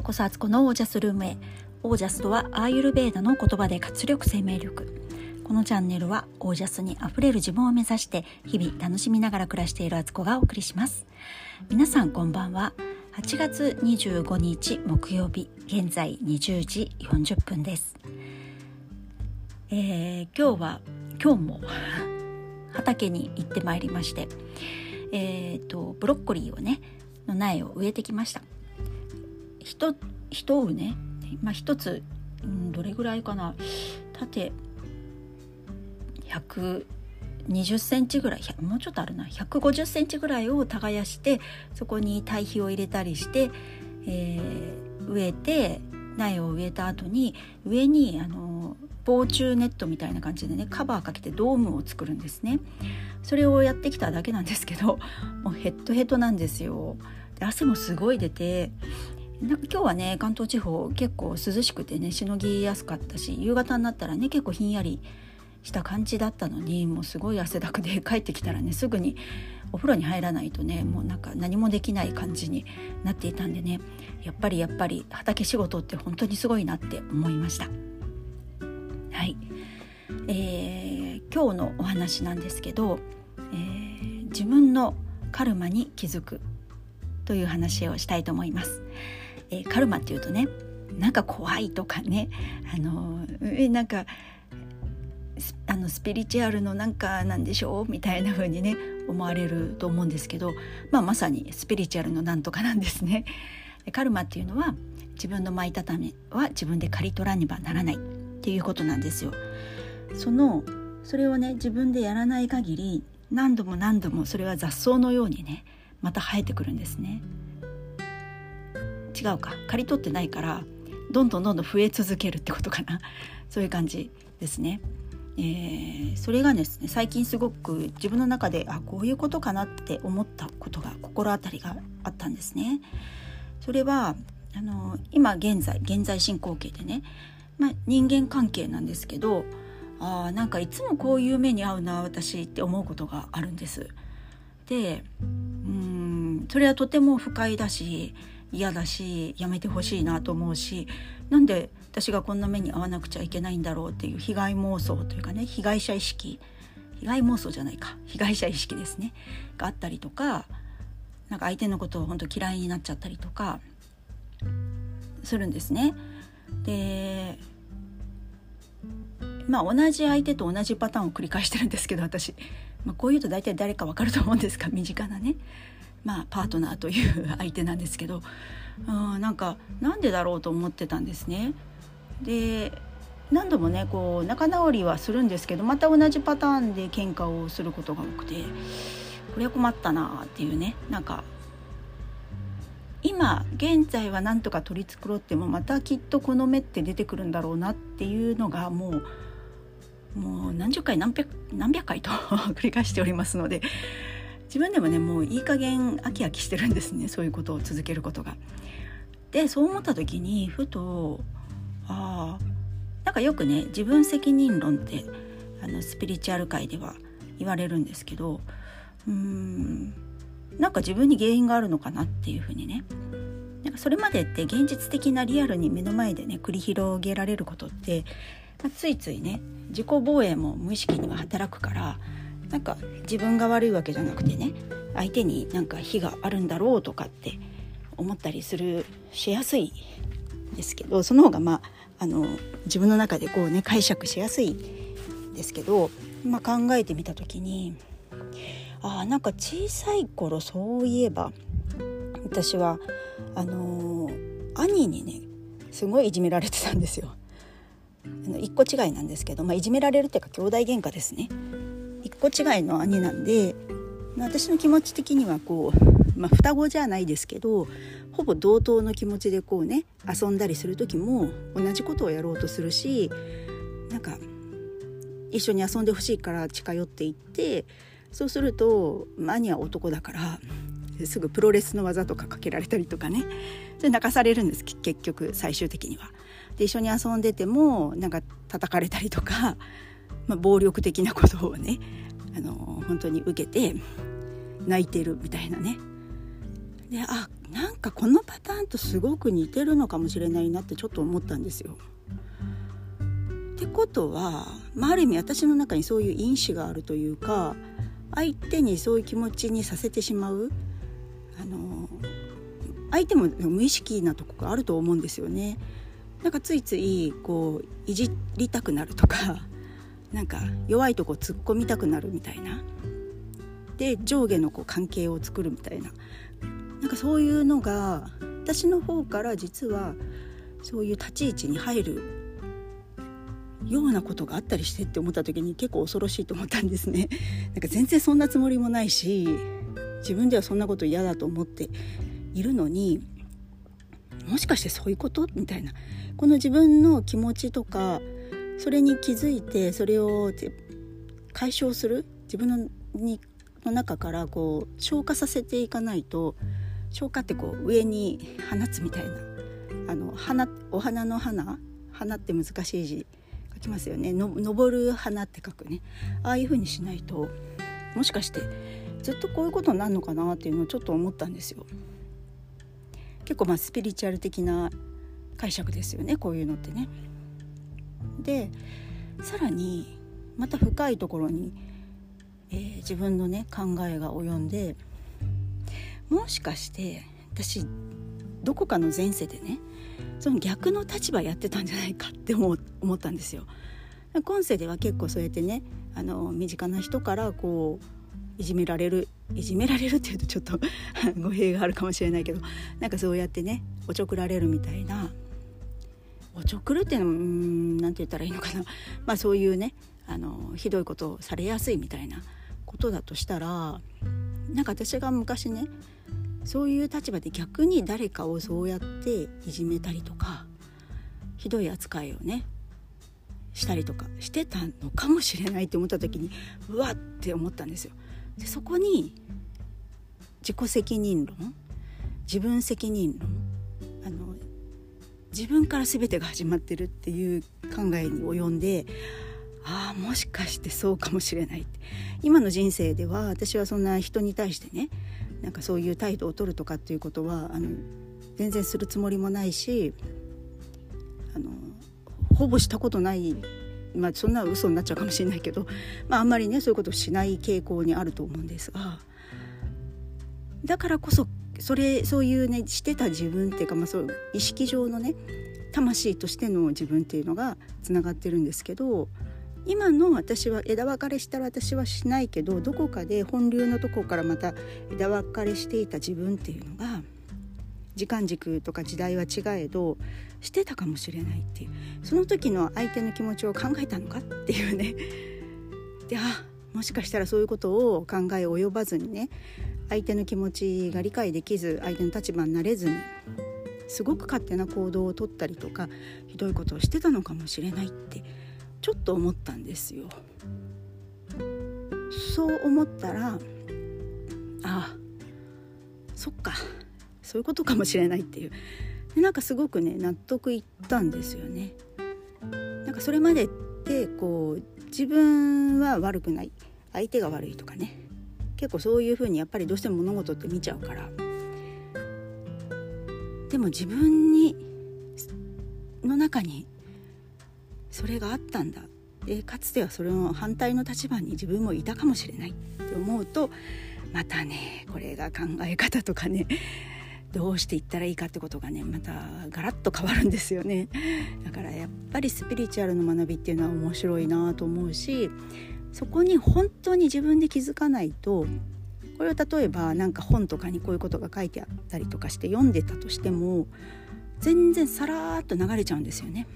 うこそアツコのオージャスルームへ。オージャスとはアーユルベーダの言葉で活力生命力。このチャンネルはオージャスにあふれる自分を目指して日々楽しみながら暮らしているアツコがお送りします。皆さんこんばんは。8月25日木曜日現在20時40分です。えー、今日は今日も畑に行ってまいりましてえっ、ー、とブロッコリーをねの苗を植えてきました。一一畝ね、まあ、一つ、うん、どれぐらいかな。縦120センチぐらいもうちょっとあるな。150センチぐらいを耕してそこに堆肥を入れたりして、えー、植えて苗を植えた後に上にあの防虫ネットみたいな感じでねカバーかけてドームを作るんですね。それをやってきただけなんですけどもうヘッドヘッドなんですよ。で汗もすごい出てなんか今日はね関東地方結構涼しくてねしのぎやすかったし夕方になったらね結構ひんやりした感じだったのにもうすごい汗だくで 帰ってきたらねすぐにお風呂に入らないとねもうなんか何もできない感じになっていたんでねやっぱりやっぱり畑仕事って本当にすごいなって思いましたはい、えー、今日のお話なんですけど、えー、自分のカルマに気づくという話をしたいと思います。えー、カルマっていうとねなんか怖いとかねあのえなんかあのスピリチュアルのなんかなんでしょうみたいな風にね思われると思うんですけど、まあ、まさにスピリチュアルのなんとかなんですね。カルマっていうのは自分の巻いた種は自分で刈り取らねばならないっていうことなんですよ。そのそれをね自分でやらない限り何度も何度もそれは雑草のようにねまた生えてくるんですね違うか刈り取ってないからどんどんどんどん増え続けるってことかな そういう感じですね。えー、それがですね最近すごく自分の中であこういうことかなって思ったことが心当たりがあったんですね。それはあの今現在現在進行形でね、まあ、人間関係なんですけどあなんかいつもこういう目に遭うな私って思うことがあるんです。でうんそれはとても不快だし嫌だしやめてほしいなと思うしなんで私がこんな目に遭わなくちゃいけないんだろうっていう被害妄想というかね被害者意識被害妄想じゃないか被害者意識ですねがあったりとかなんか相手のことを本当嫌いになっちゃったりとかするんですね。でまあ同じ相手と同じパターンを繰り返してるんですけど私、まあ、こういうと大体誰かわかると思うんですが身近なね、まあ、パートナーという相手なんですけどあなんかなんでだろうと思ってたんですね。で何度もねこう仲直りはするんですけどまた同じパターンで喧嘩をすることが多くてこれは困ったなっていうねなんか今現在は何とか取り繕ってもまたきっとこの目って出てくるんだろうなっていうのがもうもう何十回何百何百回と 繰り返しておりますので自分でもねもういい加減飽き飽きしてるんですね そういうことを続けることが。でそう思った時にふとあなんかよくね自分責任論ってあのスピリチュアル界では言われるんですけどうーんなんか自分に原因があるのかなっていうふうにねなんかそれまでって現実的なリアルに目の前でね繰り広げられることって、まあ、ついついね自己防衛も無意識には働くからなんか自分が悪いわけじゃなくてね相手になんか非があるんだろうとかって思ったりするしやすいですけどその方がまああの自分の中でこうね解釈しやすいですけど、まあ、考えてみた時にあなんか小さい頃そういえば私はあの兄にねすごいいじめられてたんですよ。あの1個違いなんですけど、まあ、いじめられるっていうか兄弟喧嘩ですね。1個違いの兄なんで、私の気持ち的にはこう、まあ、双子じゃないですけどほぼ同等の気持ちでこうね遊んだりする時も同じことをやろうとするしなんか一緒に遊んでほしいから近寄っていってそうすると、まあ、兄は男だからすぐプロレスの技とかかけられたりとかねそれ泣かされるんです結局最終的には。で一緒に遊んでてもなんか叩かれたりとか、まあ、暴力的なことをねあの本当に受けて泣いてるみたいなねであなんかこのパターンとすごく似てるのかもしれないなってちょっと思ったんですよ。ってことは、まあ、ある意味私の中にそういう因子があるというか相手にそういう気持ちにさせてしまうあの相手も無意識なとこがあると思うんですよね。なんかついついこういじりたくなるとかなんか弱いとこ突っ込みたくなるみたいな。で上下のこう関係を作るみたいな。なんかそういうのが私の方から実はそういう立ち位置に入るようなことがあったりしてって思った時に結構恐ろしいと思ったんですね。なんか全然そんなつもりもないし自分ではそんなこと嫌だと思っているのにもしかしてそういうこと？みたいな。この自分の気持ちとかそれに気づいてそれを解消する自分のにの中からこう消化させていかないと消化ってこう上に放つみたいなあの花お花の花花って難しい字書きますよねの登る花って書くねああいう風にしないともしかしてずっとこういうことになるのかなっていうのをちょっと思ったんですよ。結構まあスピリチュアル的な解釈ですよねこういうのってね。でさらにまた深いところに、えー、自分のね考えが及んでもしかして私どこかの前世でねその逆の立場やってたんじゃないかって思ったんですよ。今世では結構そうやってねあの身近な人からこういじめられるいじめられるっていうとちょっと 語弊があるかもしれないけどなんかそうやってねおちょくられるみたいなおちょくるっていうのも何て言ったらいいのかな まあそういうねあのひどいことをされやすいみたいなことだとしたらなんか私が昔ねそういう立場で逆に誰かをそうやっていじめたりとかひどい扱いをねしたりとかしてたのかもしれないって思った時にうわって思ったんですよ。でそこに自己責任論自分責任論あの自分から全てが始まってるっていう考えに及んでああもしかしてそうかもしれないって。今の人生では私はそんな人に対してねなんかそういう態度を取るとかっていうことはあの全然するつもりもないしあのほぼしたことない。まあそんな嘘になっちゃうかもしれないけど、まあ、あんまりねそういうことをしない傾向にあると思うんですがだからこそそれそういうねしてた自分っていうか、まあ、そう意識上のね魂としての自分っていうのがつながってるんですけど今の私は枝分かれしたら私はしないけどどこかで本流のとこからまた枝分かれしていた自分っていうのが時間軸とか時代は違えどしてたかもしれないっていう。その時の相手の気持ちを考えたのかっていうね。であもしかしたらそういうことを考え及ばずにね相手の気持ちが理解できず相手の立場になれずにすごく勝手な行動をとったりとかひどいことをしてたのかもしれないってちょっと思ったんですよ。そう思ったらああそっかそういうことかもしれないっていうでなんかすごくね納得いったんですよね。なんかそれまでってこう自分は悪くない相手が悪いとかね結構そういうふうにやっぱりどうしても物事って見ちゃうから。でも自分にの中にそれがあったんだ。でかつてはそれの反対の立場に自分もいたかもしれないって思うとまたねこれが考え方とかね どうしていったらいいかってことがねまたガラッと変わるんですよね。だからやっぱりスピリチュアルの学びっていうのは面白いなと思うしそこに本当に自分で気づかないとこれは例えば何か本とかにこういうことが書いてあったりとかして読んでたとしても全然さらーっと流れちゃうんですよね。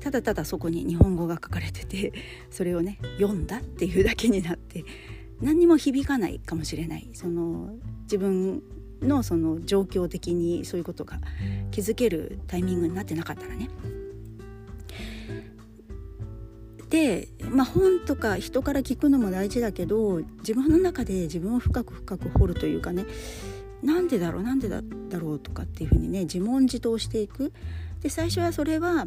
ただただそこに日本語が書かれててそれをね読んだっていうだけになって何にも響かないかもしれないその自分のその状況的にそういうことが気づけるタイミングになってなかったらね。で、まあ、本とか人から聞くのも大事だけど自分の中で自分を深く深く掘るというかねなんでだろうなんでだろうとかっていうふうにね自問自答していく。で最初はそれは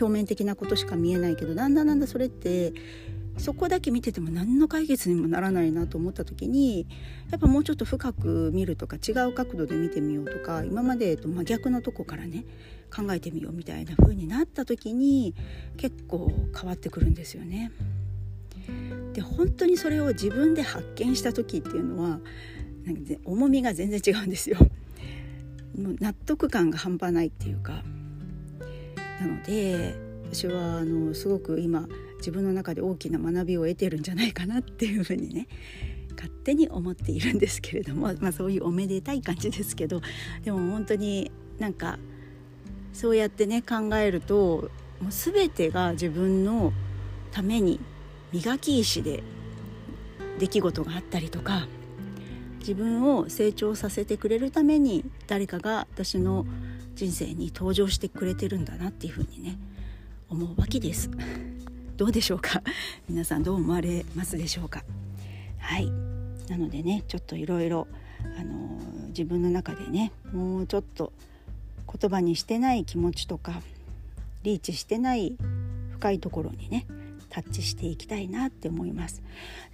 表面的なことしか見えないけどだんだんだんだんそれってそこだけ見てても何の解決にもならないなと思った時にやっぱもうちょっと深く見るとか違う角度で見てみようとか今までと真逆のとこからね考えてみようみたいな風になった時に結構変わってくるんですよね。で本当にそれを自分で発見した時っていうのはなんか重みが全然違うんですよ。もう納得感が半端ないっていうかなので私はあのすごく今自分の中で大きな学びを得てるんじゃないかなっていうふうにね勝手に思っているんですけれども、まあ、そういうおめでたい感じですけど でも本当になんかそうやってね考えるともう全てが自分のために磨き石で出来事があったりとか自分を成長させてくれるために誰かが私の人生に登場してくれてるんだなっていうふうにね思うわけです。どうでしょうか？皆さんどう思われますでしょうか？はい。なのでねちょっといろいろ自分の中でねもうちょっと言葉にしてない気持ちとかリーチしてない深いところにねタッチしていきたいなって思います。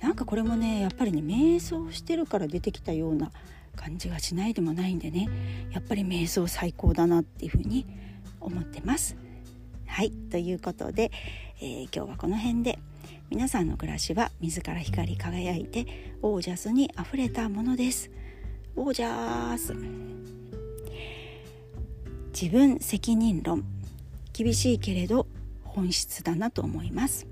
なんかこれもねやっぱりね瞑想してるから出てきたような感じがしないでもないんでねやっぱり瞑想最高だなっていうふうに思ってます。はいということで、えー、今日はこの辺で皆さんの暮らしは自ら光り輝いてオージャスにあふれたものです。オージャス。自分責任論。厳しいけれど本質だなと思います。